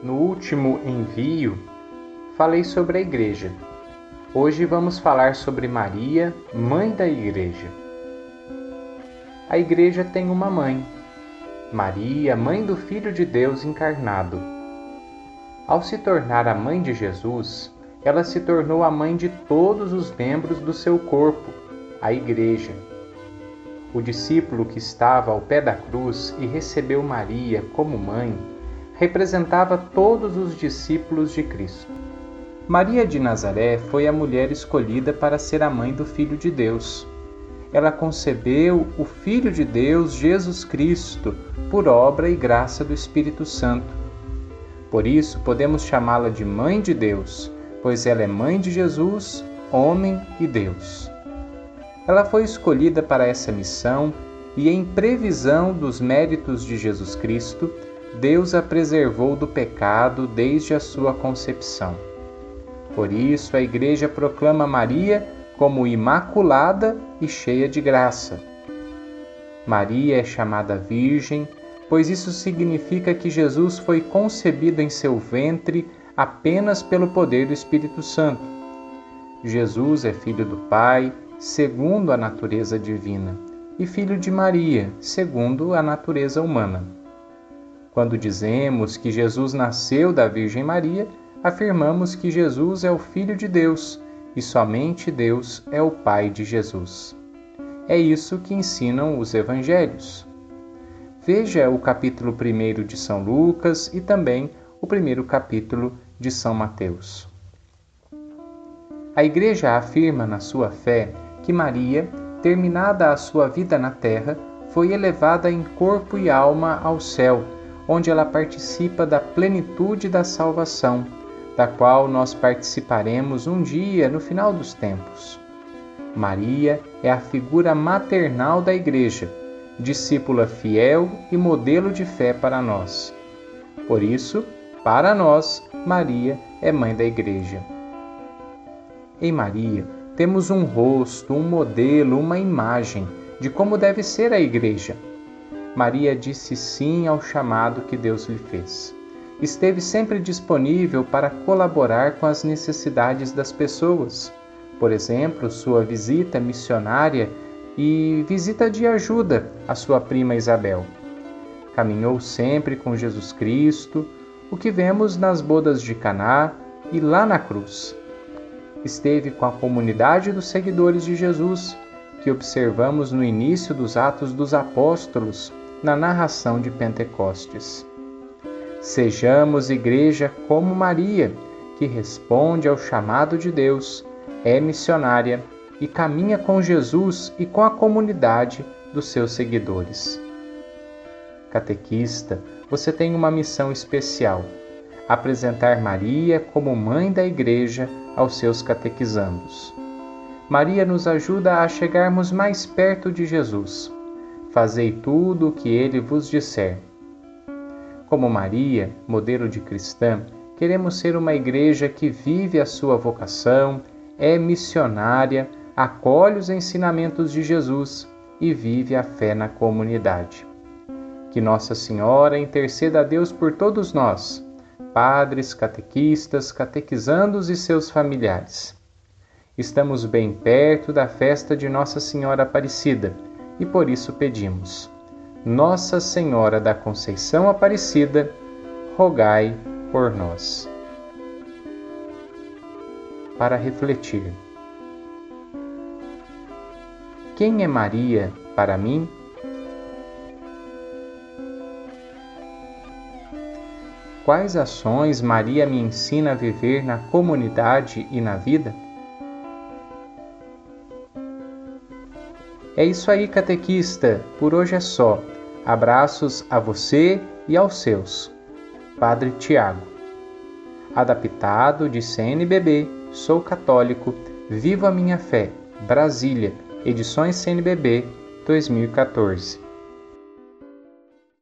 No último envio, falei sobre a Igreja. Hoje vamos falar sobre Maria, mãe da Igreja. A Igreja tem uma mãe, Maria, mãe do Filho de Deus encarnado. Ao se tornar a mãe de Jesus, ela se tornou a mãe de todos os membros do seu corpo, a Igreja. O discípulo que estava ao pé da cruz e recebeu Maria como mãe representava todos os discípulos de Cristo. Maria de Nazaré foi a mulher escolhida para ser a mãe do Filho de Deus. Ela concebeu o Filho de Deus, Jesus Cristo, por obra e graça do Espírito Santo. Por isso, podemos chamá-la de Mãe de Deus, pois ela é mãe de Jesus, homem e Deus. Ela foi escolhida para essa missão e, em previsão dos méritos de Jesus Cristo, Deus a preservou do pecado desde a sua concepção. Por isso, a Igreja proclama Maria como imaculada e cheia de graça. Maria é chamada Virgem, pois isso significa que Jesus foi concebido em seu ventre apenas pelo poder do Espírito Santo. Jesus é filho do Pai, segundo a natureza divina, e filho de Maria, segundo a natureza humana. Quando dizemos que Jesus nasceu da Virgem Maria, afirmamos que Jesus é o Filho de Deus e somente Deus é o Pai de Jesus. É isso que ensinam os Evangelhos. Veja o capítulo 1 de São Lucas e também o primeiro capítulo de São Mateus. A Igreja afirma na sua fé que Maria, terminada a sua vida na terra, foi elevada em corpo e alma ao céu onde ela participa da plenitude da salvação, da qual nós participaremos um dia no final dos tempos. Maria é a figura maternal da Igreja, discípula fiel e modelo de fé para nós. Por isso, para nós, Maria é mãe da Igreja. Em Maria, temos um rosto, um modelo, uma imagem de como deve ser a Igreja Maria disse sim ao chamado que Deus lhe fez. Esteve sempre disponível para colaborar com as necessidades das pessoas. Por exemplo, sua visita missionária e visita de ajuda à sua prima Isabel. Caminhou sempre com Jesus Cristo, o que vemos nas bodas de Caná e lá na cruz. Esteve com a comunidade dos seguidores de Jesus, que observamos no início dos Atos dos Apóstolos, na narração de Pentecostes. Sejamos igreja como Maria, que responde ao chamado de Deus, é missionária e caminha com Jesus e com a comunidade dos seus seguidores. Catequista, você tem uma missão especial: apresentar Maria como mãe da Igreja aos seus catequizandos. Maria nos ajuda a chegarmos mais perto de Jesus fazei tudo o que ele vos disser. Como Maria, modelo de cristã, queremos ser uma igreja que vive a sua vocação, é missionária, acolhe os ensinamentos de Jesus e vive a fé na comunidade. Que Nossa Senhora interceda a Deus por todos nós, padres, catequistas, catequizandos e seus familiares. Estamos bem perto da festa de Nossa Senhora Aparecida e por isso pedimos. Nossa Senhora da Conceição Aparecida, rogai por nós. Para refletir. Quem é Maria para mim? Quais ações Maria me ensina a viver na comunidade e na vida? É isso aí, catequista. Por hoje é só. Abraços a você e aos seus. Padre Tiago. Adaptado de CNBB, sou católico, vivo a minha fé. Brasília, edições CNBB 2014.